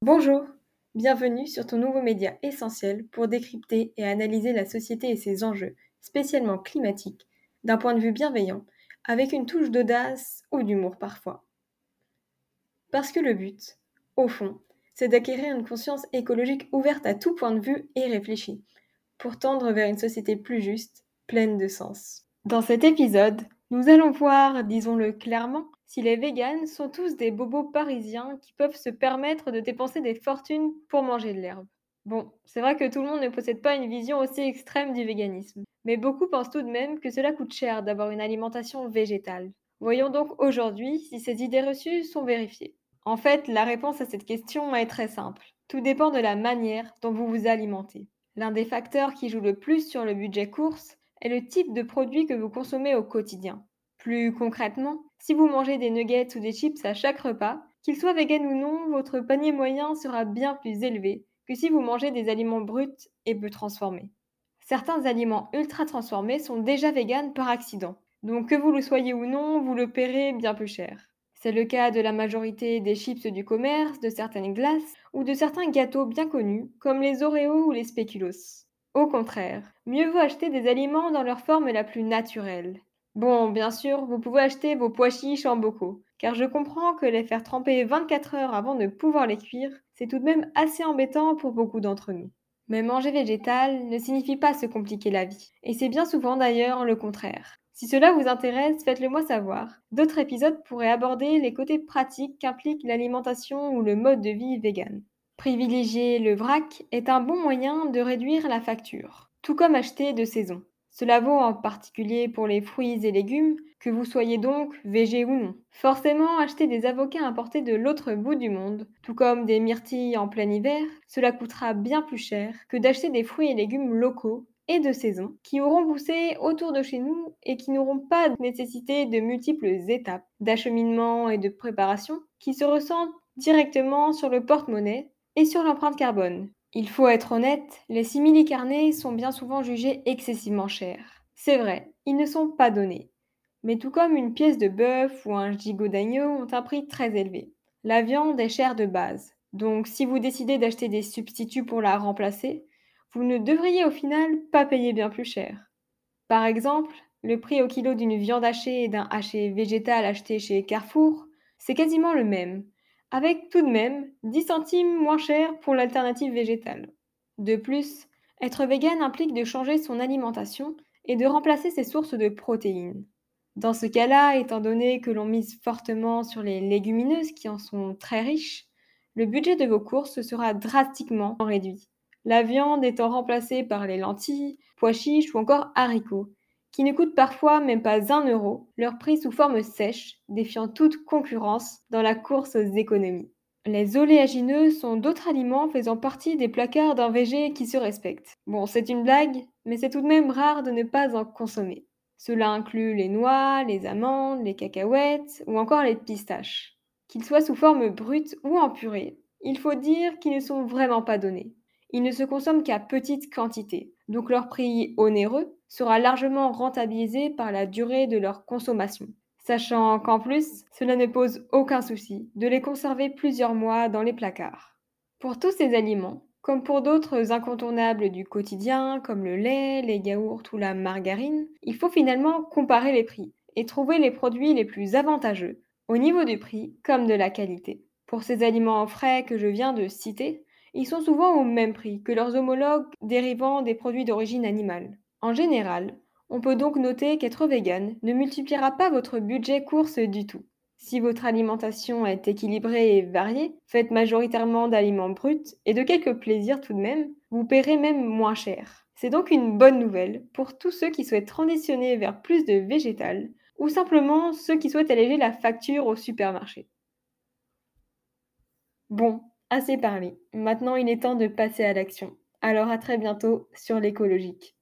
Bonjour, bienvenue sur ton nouveau média essentiel pour décrypter et analyser la société et ses enjeux, spécialement climatiques, d'un point de vue bienveillant, avec une touche d'audace ou d'humour parfois. Parce que le but, au fond, c'est d'acquérir une conscience écologique ouverte à tout point de vue et réfléchie, pour tendre vers une société plus juste, pleine de sens. Dans cet épisode, nous allons voir, disons-le clairement, si les véganes sont tous des bobos parisiens qui peuvent se permettre de dépenser des fortunes pour manger de l'herbe. Bon, c'est vrai que tout le monde ne possède pas une vision aussi extrême du véganisme, mais beaucoup pensent tout de même que cela coûte cher d'avoir une alimentation végétale. Voyons donc aujourd'hui si ces idées reçues sont vérifiées. En fait, la réponse à cette question est très simple. Tout dépend de la manière dont vous vous alimentez. L'un des facteurs qui joue le plus sur le budget course est le type de produit que vous consommez au quotidien. Plus concrètement, si vous mangez des nuggets ou des chips à chaque repas, qu'ils soient vegan ou non, votre panier moyen sera bien plus élevé que si vous mangez des aliments bruts et peu transformés. Certains aliments ultra transformés sont déjà vegan par accident, donc que vous le soyez ou non, vous le paierez bien plus cher. C'est le cas de la majorité des chips du commerce, de certaines glaces ou de certains gâteaux bien connus, comme les Oreos ou les Spéculoos. Au contraire, mieux vaut acheter des aliments dans leur forme la plus naturelle. Bon, bien sûr, vous pouvez acheter vos pois chiches en bocaux, car je comprends que les faire tremper 24 heures avant de pouvoir les cuire, c'est tout de même assez embêtant pour beaucoup d'entre nous. Mais manger végétal ne signifie pas se compliquer la vie, et c'est bien souvent d'ailleurs le contraire. Si cela vous intéresse, faites-le moi savoir. D'autres épisodes pourraient aborder les côtés pratiques qu'implique l'alimentation ou le mode de vie vegan. Privilégier le vrac est un bon moyen de réduire la facture, tout comme acheter de saison. Cela vaut en particulier pour les fruits et légumes, que vous soyez donc végé ou non. Forcément, acheter des avocats importés de l'autre bout du monde, tout comme des myrtilles en plein hiver, cela coûtera bien plus cher que d'acheter des fruits et légumes locaux et de saison qui auront poussé autour de chez nous et qui n'auront pas nécessité de multiples étapes d'acheminement et de préparation qui se ressentent directement sur le porte-monnaie et sur l'empreinte carbone. Il faut être honnête, les simili carnés sont bien souvent jugés excessivement chers. C'est vrai, ils ne sont pas donnés. Mais tout comme une pièce de bœuf ou un gigot d'agneau ont un prix très élevé. La viande est chère de base, donc si vous décidez d'acheter des substituts pour la remplacer, vous ne devriez au final pas payer bien plus cher. Par exemple, le prix au kilo d'une viande hachée et d'un haché végétal acheté chez Carrefour, c'est quasiment le même, avec tout de même 10 centimes moins cher pour l'alternative végétale. De plus, être vegan implique de changer son alimentation et de remplacer ses sources de protéines. Dans ce cas-là, étant donné que l'on mise fortement sur les légumineuses qui en sont très riches, le budget de vos courses sera drastiquement réduit. La viande étant remplacée par les lentilles, pois chiches ou encore haricots, qui ne coûtent parfois même pas un euro, leur prix sous forme sèche, défiant toute concurrence dans la course aux économies. Les oléagineux sont d'autres aliments faisant partie des placards d'un VG qui se respecte. Bon, c'est une blague, mais c'est tout de même rare de ne pas en consommer. Cela inclut les noix, les amandes, les cacahuètes ou encore les pistaches. Qu'ils soient sous forme brute ou en purée, il faut dire qu'ils ne sont vraiment pas donnés. Ils ne se consomment qu'à petite quantité, donc leur prix onéreux sera largement rentabilisé par la durée de leur consommation, sachant qu'en plus, cela ne pose aucun souci de les conserver plusieurs mois dans les placards. Pour tous ces aliments, comme pour d'autres incontournables du quotidien, comme le lait, les yaourts ou la margarine, il faut finalement comparer les prix et trouver les produits les plus avantageux, au niveau du prix comme de la qualité. Pour ces aliments frais que je viens de citer, ils sont souvent au même prix que leurs homologues dérivant des produits d'origine animale. En général, on peut donc noter qu'être vegan ne multipliera pas votre budget course du tout. Si votre alimentation est équilibrée et variée, faite majoritairement d'aliments bruts et de quelques plaisirs tout de même, vous paierez même moins cher. C'est donc une bonne nouvelle pour tous ceux qui souhaitent transitionner vers plus de végétal ou simplement ceux qui souhaitent alléger la facture au supermarché. Bon, assez parlé. Maintenant il est temps de passer à l'action. Alors à très bientôt sur l'écologique.